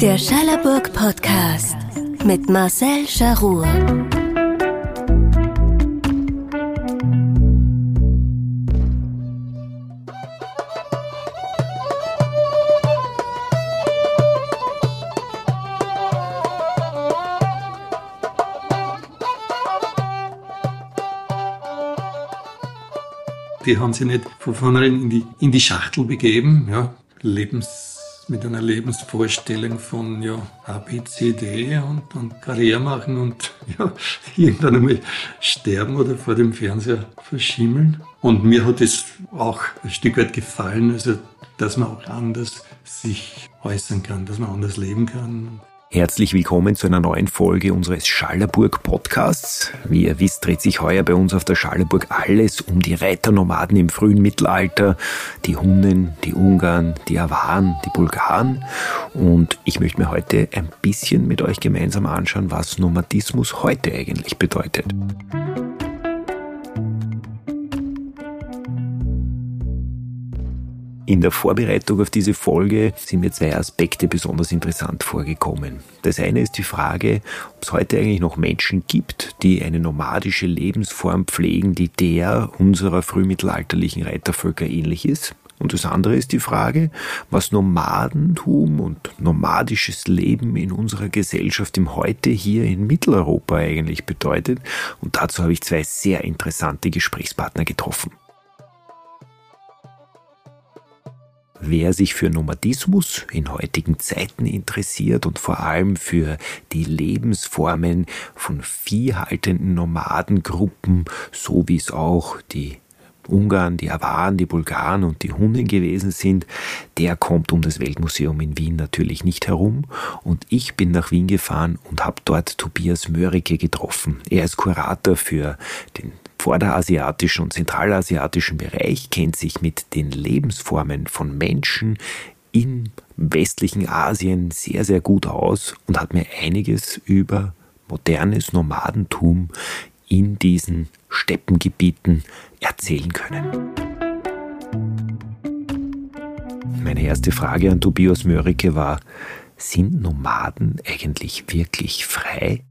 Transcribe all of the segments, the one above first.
Der Schallerburg Podcast mit Marcel Charur. Die haben sich nicht von vornherein in die, in die Schachtel begeben, ja, Lebens, mit einer Lebensvorstellung von, ja, A, B, C, D und, und Karriere machen und, ja, irgendwann einmal sterben oder vor dem Fernseher verschimmeln. Und mir hat es auch ein Stück weit gefallen, also, dass man auch anders sich äußern kann, dass man anders leben kann. Herzlich willkommen zu einer neuen Folge unseres Schallerburg Podcasts. Wie ihr wisst, dreht sich heuer bei uns auf der Schallerburg alles um die Reiternomaden im frühen Mittelalter, die Hunnen, die Ungarn, die Awaren, die Bulgaren. Und ich möchte mir heute ein bisschen mit euch gemeinsam anschauen, was Nomadismus heute eigentlich bedeutet. In der Vorbereitung auf diese Folge sind mir zwei Aspekte besonders interessant vorgekommen. Das eine ist die Frage, ob es heute eigentlich noch Menschen gibt, die eine nomadische Lebensform pflegen, die der unserer frühmittelalterlichen Reitervölker ähnlich ist. Und das andere ist die Frage, was Nomadentum und nomadisches Leben in unserer Gesellschaft im Heute hier in Mitteleuropa eigentlich bedeutet. Und dazu habe ich zwei sehr interessante Gesprächspartner getroffen. Wer sich für Nomadismus in heutigen Zeiten interessiert und vor allem für die Lebensformen von viehhaltenden Nomadengruppen, so wie es auch die Ungarn, die Awaren, die Bulgaren und die Hunden gewesen sind, der kommt um das Weltmuseum in Wien natürlich nicht herum. Und ich bin nach Wien gefahren und habe dort Tobias Mörike getroffen. Er ist Kurator für den vorderasiatischen und zentralasiatischen Bereich, kennt sich mit den Lebensformen von Menschen im westlichen Asien sehr, sehr gut aus und hat mir einiges über modernes Nomadentum in diesen Steppengebieten erzählen können. Meine erste Frage an Tobias Mörike war, sind Nomaden eigentlich wirklich frei?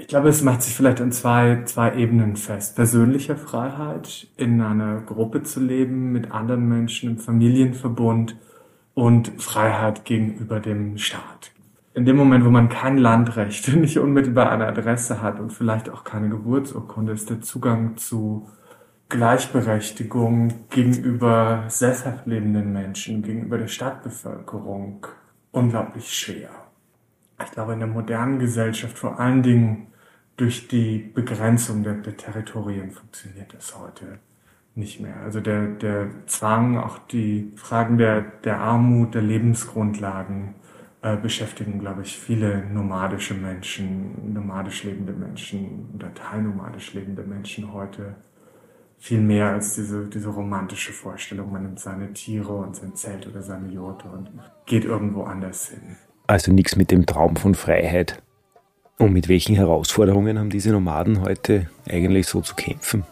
Ich glaube, es macht sich vielleicht an zwei, zwei Ebenen fest. Persönliche Freiheit, in einer Gruppe zu leben, mit anderen Menschen im Familienverbund und Freiheit gegenüber dem Staat. In dem Moment, wo man kein Landrecht, nicht unmittelbar eine Adresse hat und vielleicht auch keine Geburtsurkunde, ist der Zugang zu Gleichberechtigung gegenüber sesshaft lebenden Menschen, gegenüber der Stadtbevölkerung unglaublich schwer. Ich glaube, in der modernen Gesellschaft vor allen Dingen durch die Begrenzung der, der Territorien funktioniert das heute nicht mehr. Also der, der Zwang, auch die Fragen der, der Armut, der Lebensgrundlagen äh, beschäftigen, glaube ich, viele nomadische Menschen, nomadisch lebende Menschen oder teilnomadisch lebende Menschen heute viel mehr als diese, diese romantische Vorstellung, man nimmt seine Tiere und sein Zelt oder seine Jote und geht irgendwo anders hin. Also nichts mit dem Traum von Freiheit. Und mit welchen Herausforderungen haben diese Nomaden heute eigentlich so zu kämpfen?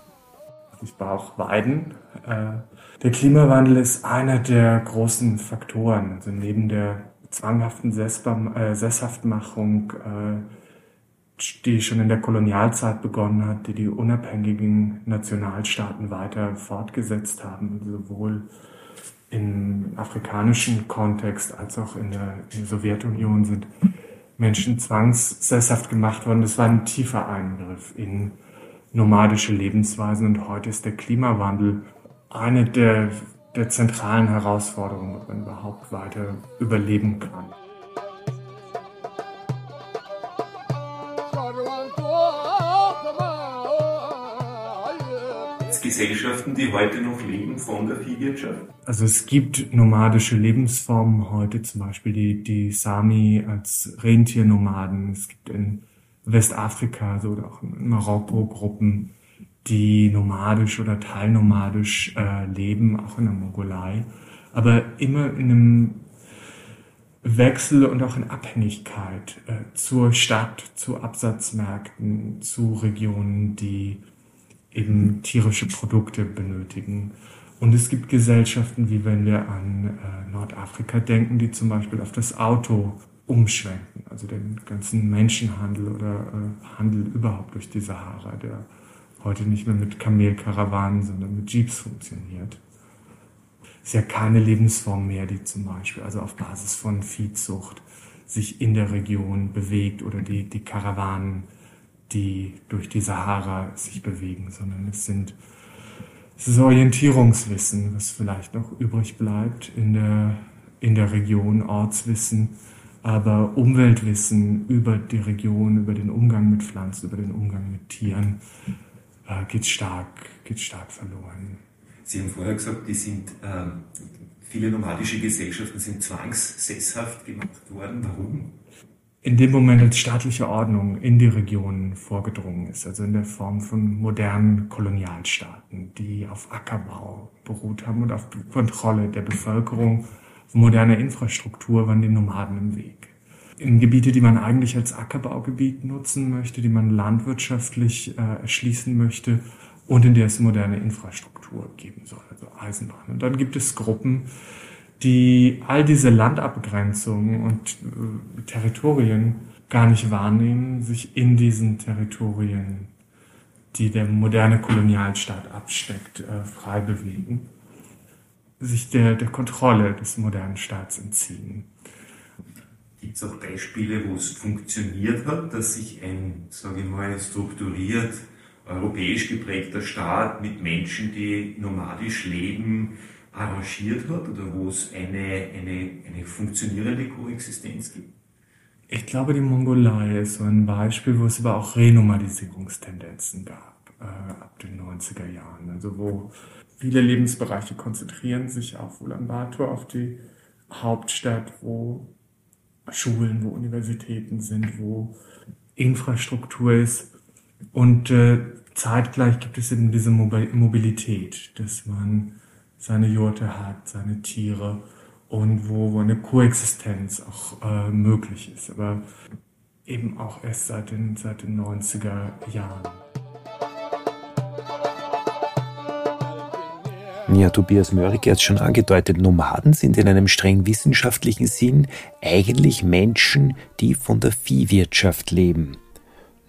Ich brauche Weiden. Äh, der Klimawandel ist einer der großen Faktoren. Also neben der zwanghaften äh, Sesshaftmachung, äh, die schon in der Kolonialzeit begonnen hat, die die unabhängigen Nationalstaaten weiter fortgesetzt haben, sowohl im afrikanischen Kontext als auch in der, in der Sowjetunion sind Menschen zwangssesshaft gemacht worden. Das war ein tiefer Eingriff in nomadische Lebensweisen und heute ist der Klimawandel eine der, der zentralen Herausforderungen, ob man überhaupt weiter überleben kann. Gesellschaften, die heute noch leben von der Viehwirtschaft? Also es gibt nomadische Lebensformen heute, zum Beispiel die, die Sami als Rentiernomaden. Es gibt in Westafrika so, oder auch in Marokko Gruppen, die nomadisch oder teilnomadisch äh, leben, auch in der Mongolei. Aber immer in einem Wechsel und auch in Abhängigkeit äh, zur Stadt, zu Absatzmärkten, zu Regionen, die eben tierische Produkte benötigen. Und es gibt Gesellschaften, wie wenn wir an äh, Nordafrika denken, die zum Beispiel auf das Auto umschwenken, also den ganzen Menschenhandel oder äh, Handel überhaupt durch die Sahara, der heute nicht mehr mit Kamelkarawanen, sondern mit Jeeps funktioniert. Ist ja keine Lebensform mehr, die zum Beispiel also auf Basis von Viehzucht sich in der Region bewegt oder die, die Karawanen, die durch die Sahara sich bewegen, sondern es sind es ist Orientierungswissen, was vielleicht noch übrig bleibt in der, in der Region, Ortswissen, aber Umweltwissen über die Region, über den Umgang mit Pflanzen, über den Umgang mit Tieren äh, geht, stark, geht stark verloren. Sie haben vorher gesagt, die sind, ähm, viele nomadische Gesellschaften sind zwangssesshaft gemacht worden. Warum? In dem Moment als staatliche Ordnung in die Region vorgedrungen ist, also in der Form von modernen Kolonialstaaten, die auf Ackerbau beruht haben und auf Kontrolle der Bevölkerung, moderne Infrastruktur waren den Nomaden im Weg. In Gebiete, die man eigentlich als Ackerbaugebiet nutzen möchte, die man landwirtschaftlich äh, erschließen möchte und in der es moderne Infrastruktur geben soll, also Eisenbahn. Und dann gibt es Gruppen, die all diese Landabgrenzungen und äh, Territorien gar nicht wahrnehmen, sich in diesen Territorien, die der moderne Kolonialstaat absteckt, äh, frei bewegen, sich der, der Kontrolle des modernen Staats entziehen. Gibt es auch Beispiele, wo es funktioniert hat, dass sich ein, sage ich mal, strukturiert europäisch geprägter Staat mit Menschen, die nomadisch leben, arrangiert hat oder wo es eine, eine, eine funktionierende Koexistenz gibt? Ich glaube, die Mongolei ist so ein Beispiel, wo es aber auch Renomadisierungstendenzen gab äh, ab den 90er Jahren. Also wo viele Lebensbereiche konzentrieren sich auf Ulaanbaatar, auf die Hauptstadt, wo Schulen, wo Universitäten sind, wo Infrastruktur ist. Und äh, zeitgleich gibt es eben diese Mobilität, dass man seine Jurte hat, seine Tiere und wo, wo eine Koexistenz auch äh, möglich ist. Aber eben auch erst seit den, seit den 90er Jahren. Ja, Tobias Mörike hat es schon angedeutet, Nomaden sind in einem streng wissenschaftlichen Sinn eigentlich Menschen, die von der Viehwirtschaft leben.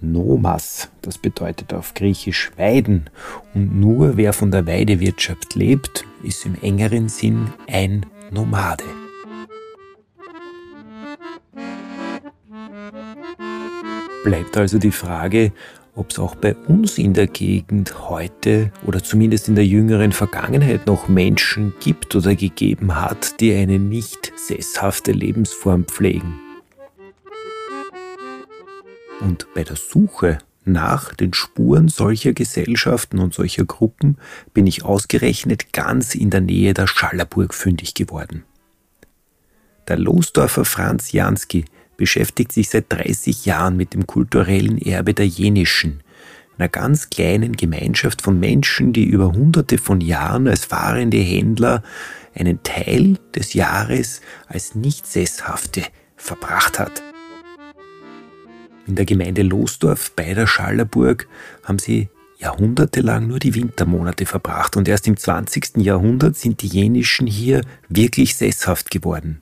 Nomas, das bedeutet auf Griechisch Weiden, und nur wer von der Weidewirtschaft lebt, ist im engeren Sinn ein Nomade. Bleibt also die Frage, ob es auch bei uns in der Gegend heute oder zumindest in der jüngeren Vergangenheit noch Menschen gibt oder gegeben hat, die eine nicht sesshafte Lebensform pflegen. Und bei der Suche nach den Spuren solcher Gesellschaften und solcher Gruppen bin ich ausgerechnet ganz in der Nähe der Schallerburg fündig geworden. Der Losdorfer Franz Jansky beschäftigt sich seit 30 Jahren mit dem kulturellen Erbe der Jenischen, einer ganz kleinen Gemeinschaft von Menschen, die über hunderte von Jahren als fahrende Händler einen Teil des Jahres als nicht sesshafte verbracht hat. In der Gemeinde Losdorf bei der Schallerburg haben sie jahrhundertelang nur die Wintermonate verbracht und erst im 20. Jahrhundert sind die Jenischen hier wirklich sesshaft geworden.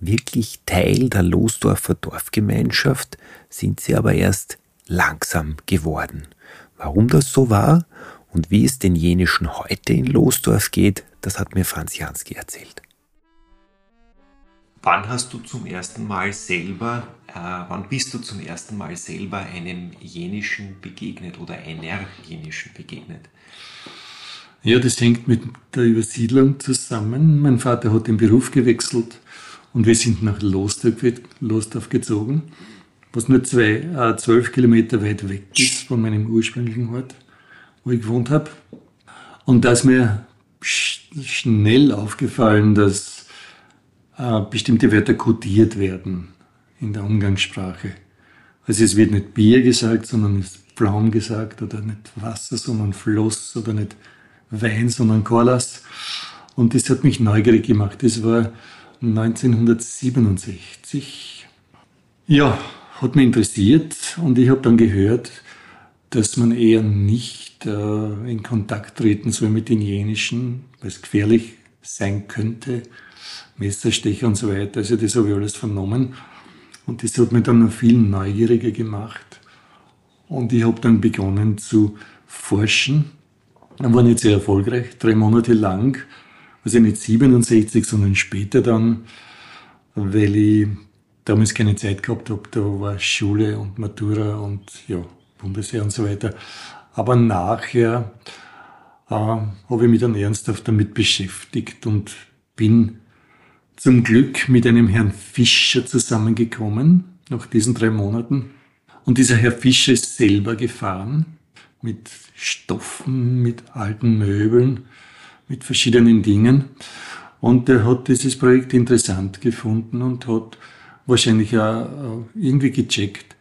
Wirklich Teil der Losdorfer Dorfgemeinschaft sind sie aber erst langsam geworden. Warum das so war und wie es den Jenischen heute in Losdorf geht, das hat mir Franz Jansky erzählt. Wann hast du zum ersten Mal selber, wann bist du zum ersten Mal selber einem Jenischen begegnet oder einer Jenischen begegnet? Ja, das hängt mit der Übersiedlung zusammen. Mein Vater hat den Beruf gewechselt und wir sind nach Losdorf gezogen, was nur zwei, äh, zwölf Kilometer weit weg ist von meinem ursprünglichen Ort, wo ich gewohnt habe. Und da ist mir schnell aufgefallen, dass äh, bestimmte Wörter kodiert werden in der Umgangssprache. Also es wird nicht Bier gesagt, sondern es ist Pflaum gesagt oder nicht Wasser, sondern Floss oder nicht Wein, sondern Korlas. Und das hat mich neugierig gemacht. Das war 1967. Ja, hat mich interessiert und ich habe dann gehört, dass man eher nicht äh, in Kontakt treten soll mit den jenischen, weil es gefährlich sein könnte, Messerstecher und so weiter. Also das habe ich alles vernommen. Und das hat mich dann noch viel neugieriger gemacht. Und ich habe dann begonnen zu forschen. Dann war nicht sehr erfolgreich, drei Monate lang. Also nicht 67, sondern später dann, weil ich damals keine Zeit gehabt habe. Da war Schule und Matura und ja, Bundesheer und so weiter. Aber nachher äh, habe ich mich dann ernsthaft damit beschäftigt und bin zum Glück mit einem Herrn Fischer zusammengekommen, nach diesen drei Monaten. Und dieser Herr Fischer ist selber gefahren, mit Stoffen, mit alten Möbeln, mit verschiedenen Dingen. Und er hat dieses Projekt interessant gefunden und hat wahrscheinlich auch irgendwie gecheckt,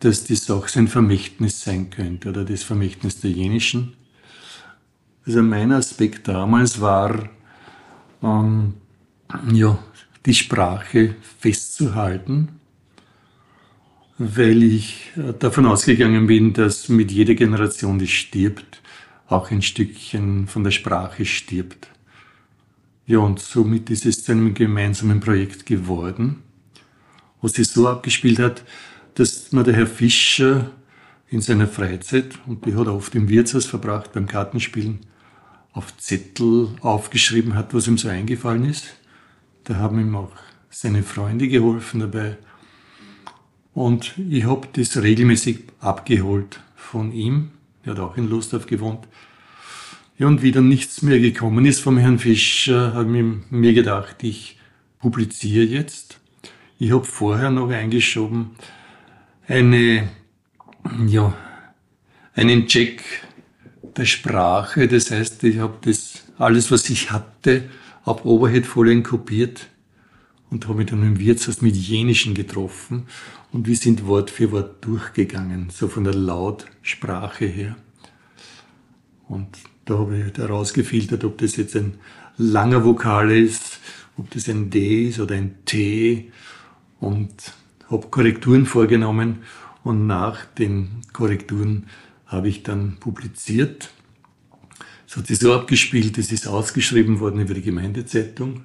dass das auch sein Vermächtnis sein könnte oder das Vermächtnis der Jenischen. Also mein Aspekt damals war, ähm, ja, die Sprache festzuhalten, weil ich äh, davon ausgegangen bin, dass mit jeder Generation, die stirbt, auch ein Stückchen von der Sprache stirbt. Ja, und somit ist es zu einem gemeinsamen Projekt geworden, wo sich so abgespielt hat, dass mir der Herr Fischer in seiner Freizeit, und die hat er oft im Wirtshaus verbracht beim Kartenspielen, auf Zettel aufgeschrieben hat, was ihm so eingefallen ist. Da haben ihm auch seine Freunde geholfen dabei. Und ich habe das regelmäßig abgeholt von ihm. Er hat auch in Lostorf gewohnt. Ja, und wie dann nichts mehr gekommen ist vom Herrn Fischer, habe ich mir gedacht, ich publiziere jetzt. Ich habe vorher noch eingeschoben eine, ja, einen Check der Sprache. Das heißt, ich habe das alles, was ich hatte, ab Oberheadfolien kopiert und habe mich dann im Wirtshaus mit Jenischen getroffen und wir sind Wort für Wort durchgegangen, so von der Lautsprache her. Und da habe ich herausgefiltert, ob das jetzt ein langer Vokal ist, ob das ein D ist oder ein T und habe Korrekturen vorgenommen und nach den Korrekturen habe ich dann publiziert es hat sich so abgespielt, es ist ausgeschrieben worden über die Gemeindezeitung,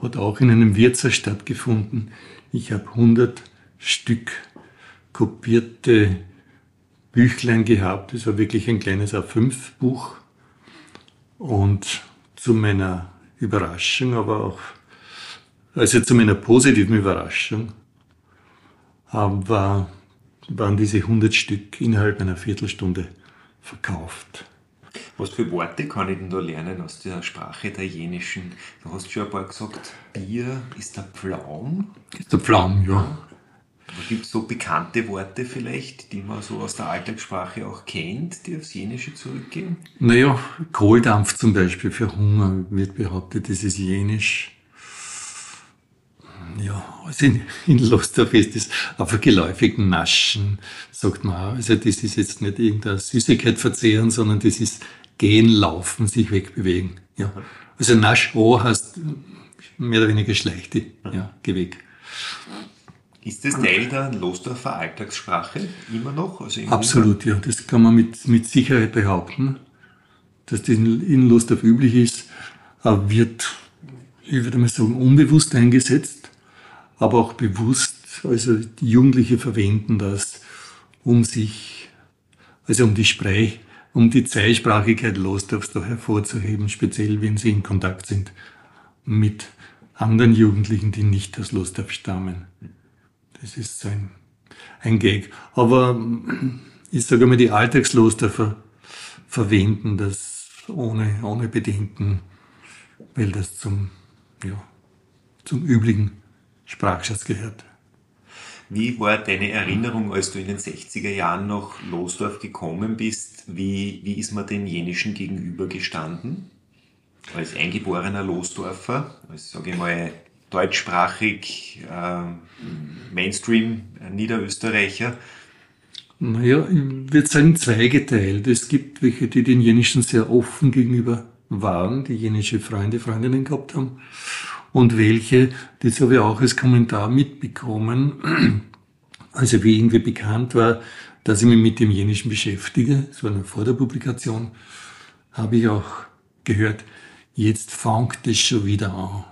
hat auch in einem Wirtshaus stattgefunden. Ich habe 100 Stück kopierte Büchlein gehabt. Das war wirklich ein kleines A5-Buch. Und zu meiner Überraschung, aber auch, also zu meiner positiven Überraschung, war, waren diese 100 Stück innerhalb einer Viertelstunde verkauft. Was für Worte kann ich denn da lernen aus der Sprache der Jenischen? Du hast schon ein paar gesagt, Bier ist der Pflaum. Ist der Pflaum, ja. Gibt es so bekannte Worte vielleicht, die man so aus der Alltagssprache auch kennt, die aufs Jenische zurückgehen? Naja, Kohldampf zum Beispiel für Hunger wird behauptet, das ist Jenisch. Ja, also in, in Lostorf ist das einfach geläufig Naschen, sagt man auch. Also das ist jetzt nicht irgendeine Süßigkeit verzehren, sondern das ist gehen, laufen, sich wegbewegen. Ja. Also Nasch O heißt mehr oder weniger schleichte, ja, geh weg. Ist das Teil der Losdorfer Alltagssprache immer noch? Also Absolut, ja. Das kann man mit, mit Sicherheit behaupten, dass das in Losdorf üblich ist, wird, ich würde mal sagen, unbewusst eingesetzt, aber auch bewusst. Also die Jugendlichen verwenden das, um sich, also um die Sprech, um die Zweisprachigkeit Losdorfs da hervorzuheben, speziell wenn sie in Kontakt sind mit anderen Jugendlichen, die nicht aus Losdorf stammen. Das ist so ein, ein Gag. Aber ich sage mal, die Alltagslosdorfer verwenden das ohne, ohne Bedenken, weil das zum, ja, zum üblichen Sprachschatz gehört. Wie war deine Erinnerung, als du in den 60er Jahren nach Losdorf gekommen bist? Wie, wie ist man den Jenischen gegenübergestanden? Als eingeborener Losdorfer, als, sage ich mal, deutschsprachig, äh, Mainstream Niederösterreicher? Naja, ich würde sagen zweigeteilt. Es gibt welche, die den Jenischen sehr offen gegenüber waren, die jenische Freunde, Freundinnen gehabt haben und welche, das habe ich auch als Kommentar mitbekommen, also wie irgendwie bekannt war, dass ich mich mit dem Jenischen beschäftige, das war noch vor der Publikation, habe ich auch gehört, jetzt fängt es schon wieder an.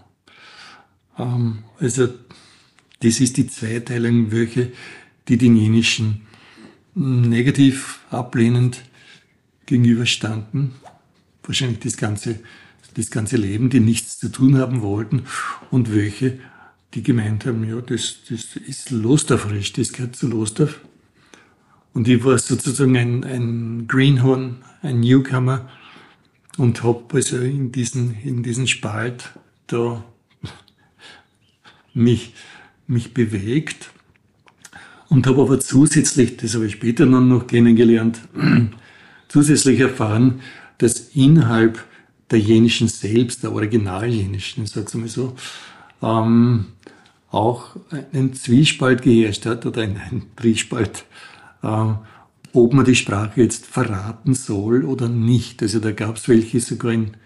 Ähm, also das ist die Zweiteilung, welche die den Jenischen negativ ablehnend gegenüberstanden. Wahrscheinlich das ganze, das ganze Leben, die nichts zu tun haben wollten und welche, die gemeint haben, ja, das, das ist Losdorf-Recht, das gehört zu Losdorf. Und ich war sozusagen ein, ein Greenhorn, ein Newcomer und habe also in diesen, in diesen Spalt da mich, mich bewegt und habe aber zusätzlich, das habe ich später dann noch kennengelernt, zusätzlich erfahren, dass innerhalb der Jenischen selbst, der Originaljenischen, sag's mal so, ähm, auch ein Zwiespalt geherrscht hat oder ein, ein Triespalt, äh, ob man die Sprache jetzt verraten soll oder nicht. Also da gab es welche sogar in,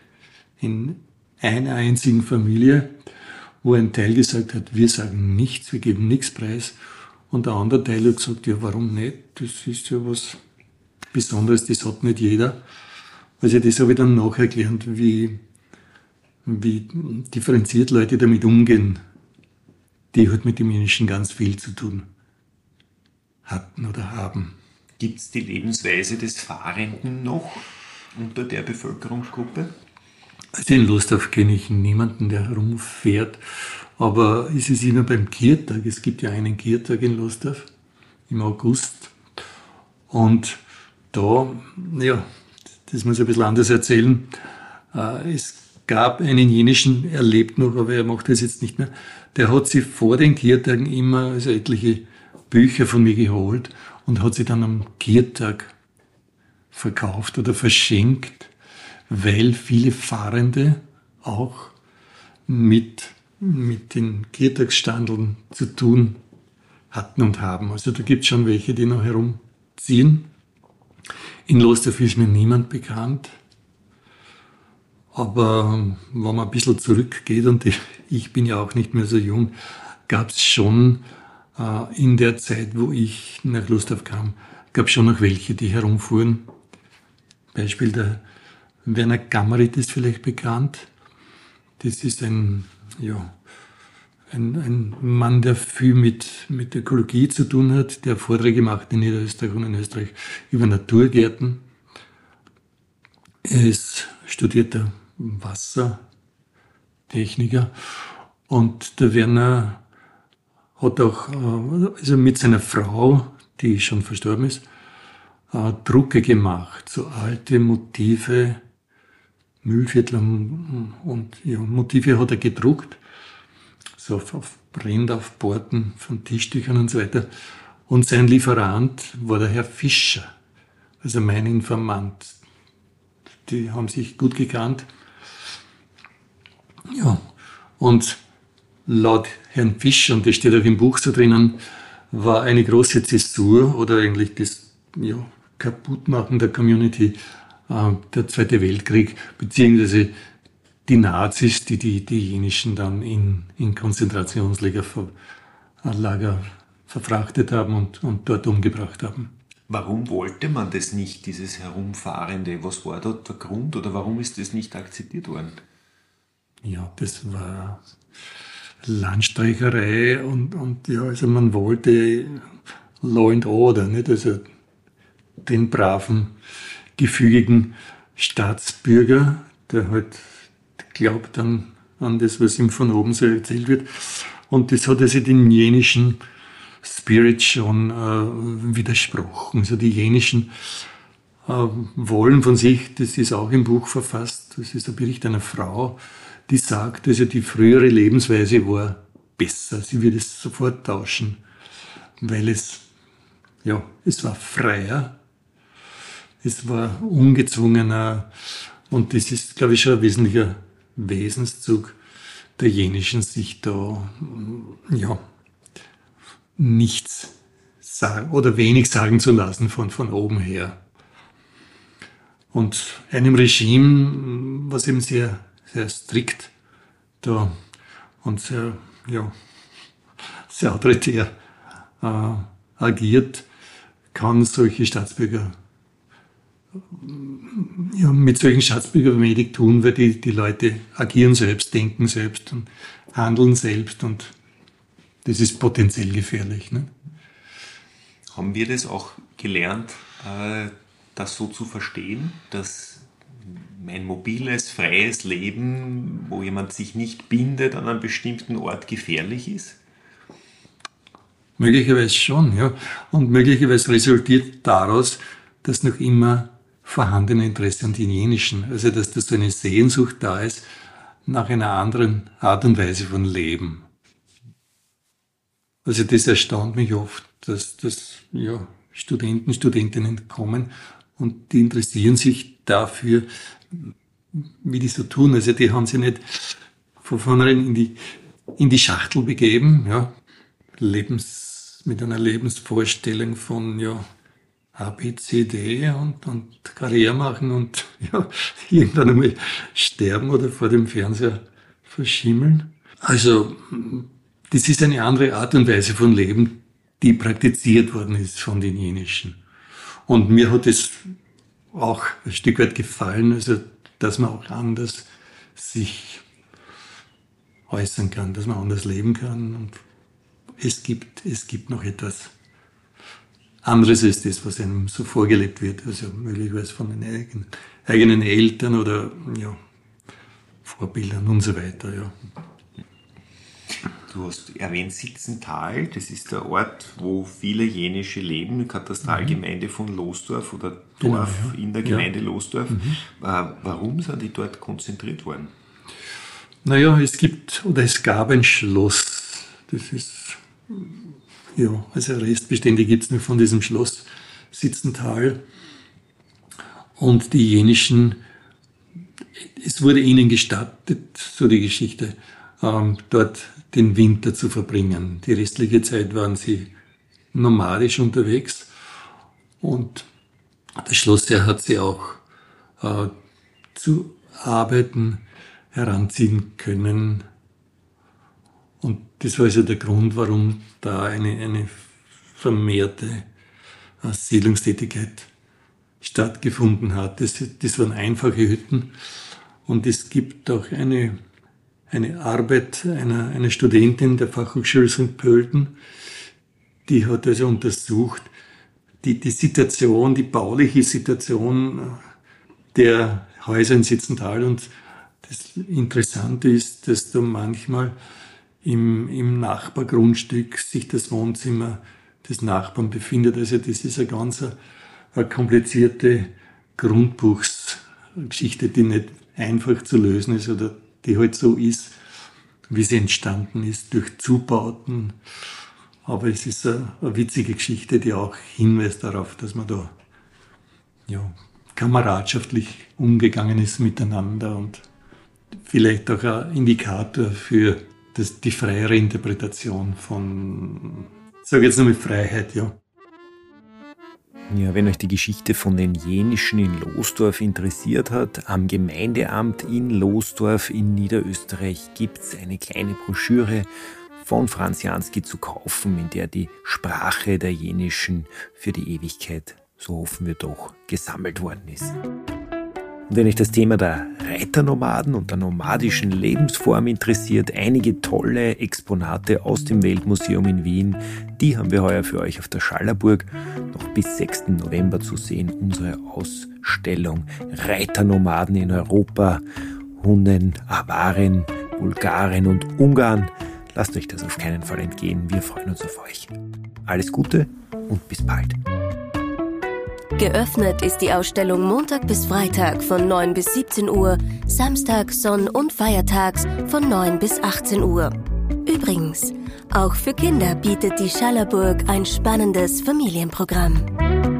in einer einzigen Familie, wo ein Teil gesagt hat, wir sagen nichts, wir geben nichts preis. Und der andere Teil hat gesagt, ja, warum nicht? Das ist ja was Besonderes, das hat nicht jeder. Also das habe ich dann nachher gelernt, wie, wie differenziert Leute damit umgehen, die halt mit dem Menschen ganz viel zu tun hatten oder haben. Gibt es die Lebensweise des Fahrenden noch unter der Bevölkerungsgruppe? Also in Lostorf kenne ich niemanden, der herumfährt. Aber es ist immer beim Kiertag. Es gibt ja einen Kiertag in Lostorf im August. Und da, ja, das muss ich ein bisschen anders erzählen. Äh, es gab einen jenischen, er lebt noch, aber er macht das jetzt nicht mehr. Der hat sich vor den Kiertagen immer also etliche Bücher von mir geholt und hat sie dann am Kiertag verkauft oder verschenkt weil viele Fahrende auch mit, mit den Kirtagsstandeln zu tun hatten und haben. Also da gibt es schon welche, die noch herumziehen. In Losdorf ist mir niemand bekannt. Aber wenn man ein bisschen zurückgeht, und ich bin ja auch nicht mehr so jung, gab es schon äh, in der Zeit, wo ich nach Losdorf kam, gab es schon noch welche, die herumfuhren. Beispiel der Werner Gammerit ist vielleicht bekannt. Das ist ein, ja, ein, ein Mann, der viel mit, mit Ökologie zu tun hat, der Vorträge macht in Niederösterreich und in Österreich über Naturgärten. Er ist studierter Wassertechniker und der Werner hat auch also mit seiner Frau, die schon verstorben ist, äh, Drucke gemacht, so alte Motive Mühlviertel und ja, Motive hat er gedruckt, so auf, auf Brand auf Borden von Tischtüchern und so weiter. Und sein Lieferant war der Herr Fischer, also mein Informant. Die haben sich gut gekannt. Ja, und laut Herrn Fischer, und das steht auch im Buch so drinnen, war eine große Zäsur oder eigentlich das ja, Kaputtmachen der Community äh, der Zweite Weltkrieg, beziehungsweise die Nazis, die die, die jenischen dann in, in Konzentrationslager ver, Lager verfrachtet haben und, und dort umgebracht haben. Warum wollte man das nicht, dieses Herumfahrende? Was war dort der Grund oder warum ist das nicht akzeptiert worden? Ja, das war Landstreicherei und, und ja, also man wollte Law and Order, nicht? Also den braven gefügigen Staatsbürger, der halt glaubt an, an das, was ihm von oben so erzählt wird. Und das hat also den jenischen Spirit schon äh, widersprochen. Also die jenischen äh, wollen von sich, das ist auch im Buch verfasst, das ist der Bericht einer Frau, die sagt, also die frühere Lebensweise war besser, sie würde es sofort tauschen, weil es, ja, es war freier, es war ungezwungener und das ist, glaube ich, schon ein wesentlicher Wesenszug der jenischen, sich da, ja, nichts sagen oder wenig sagen zu lassen von, von oben her. Und einem Regime, was eben sehr, sehr strikt da und sehr, ja, sehr autoritär äh, agiert, kann solche Staatsbürger ja, mit solchen Staatsbürgern wenig tun, weil die, die Leute agieren selbst, denken selbst und handeln selbst und das ist potenziell gefährlich. Ne? Haben wir das auch gelernt, äh, das so zu verstehen, dass ein mobiles, freies Leben, wo jemand sich nicht bindet an einem bestimmten Ort, gefährlich ist? Möglicherweise schon, ja. Und möglicherweise resultiert daraus, dass noch immer vorhandene Interesse an den jenischen, also dass da so eine Sehnsucht da ist nach einer anderen Art und Weise von Leben. Also das erstaunt mich oft, dass, dass ja, Studenten, Studentinnen kommen und die interessieren sich dafür, wie die so tun. Also die haben sich nicht von vornherein in die, in die Schachtel begeben, ja, Lebens, mit einer Lebensvorstellung von, ja, A, B, C, D und, und Karriere machen und, ja, irgendwann einmal sterben oder vor dem Fernseher verschimmeln. Also, das ist eine andere Art und Weise von Leben, die praktiziert worden ist von den Jenischen. Und mir hat es auch ein Stück weit gefallen, also dass man auch anders sich äußern kann, dass man anders leben kann. Und es gibt, es gibt noch etwas anderes als das, was einem so vorgelebt wird, also möglicherweise von den eigenen, eigenen Eltern oder ja, Vorbildern und so weiter. Ja. Du hast erwähnt Sitzental, das ist der Ort, wo viele jenische leben, Katastralgemeinde von Losdorf oder Dorf genau, ja. in der Gemeinde ja. Losdorf. Mhm. Äh, warum sind die dort konzentriert worden? Naja, es gibt oder es gab ein Schloss. Das ist, ja, also Restbestände gibt es nur von diesem Schloss Sitzental. Und die jenischen, es wurde ihnen gestattet, so die Geschichte, ähm, dort den Winter zu verbringen. Die restliche Zeit waren sie nomadisch unterwegs und das Schlossherr hat sie auch äh, zu Arbeiten heranziehen können. Und das war also der Grund, warum da eine, eine vermehrte äh, Siedlungstätigkeit stattgefunden hat. Das, das waren einfache Hütten und es gibt auch eine eine Arbeit einer, einer Studentin der Fachhochschule St. Pölten, die hat also untersucht, die, die Situation, die bauliche Situation der Häuser in Sitzental. Und das Interessante ist, dass da manchmal im, im Nachbargrundstück sich das Wohnzimmer des Nachbarn befindet. Also das ist eine ganz eine komplizierte Grundbuchsgeschichte, die nicht einfach zu lösen ist oder die halt so ist, wie sie entstanden ist, durch Zubauten. Aber es ist eine, eine witzige Geschichte, die auch hinweist darauf, dass man da ja, kameradschaftlich umgegangen ist miteinander und vielleicht auch ein Indikator für das, die freiere Interpretation von, sage jetzt nur mit Freiheit, ja. Ja, wenn euch die Geschichte von den Jenischen in Losdorf interessiert hat, am Gemeindeamt in Losdorf in Niederösterreich gibt es eine kleine Broschüre von Franz Jansky zu kaufen, in der die Sprache der Jenischen für die Ewigkeit, so hoffen wir doch, gesammelt worden ist. Und wenn euch das Thema der Reiternomaden und der nomadischen Lebensform interessiert, einige tolle Exponate aus dem Weltmuseum in Wien, die haben wir heuer für euch auf der Schallerburg noch bis 6. November zu sehen. Unsere Ausstellung Reiternomaden in Europa, Hunden, Awaren, Bulgarien und Ungarn. Lasst euch das auf keinen Fall entgehen. Wir freuen uns auf euch. Alles Gute und bis bald. Geöffnet ist die Ausstellung Montag bis Freitag von 9 bis 17 Uhr, Samstag, Sonn- und Feiertags von 9 bis 18 Uhr. Übrigens, auch für Kinder bietet die Schallerburg ein spannendes Familienprogramm.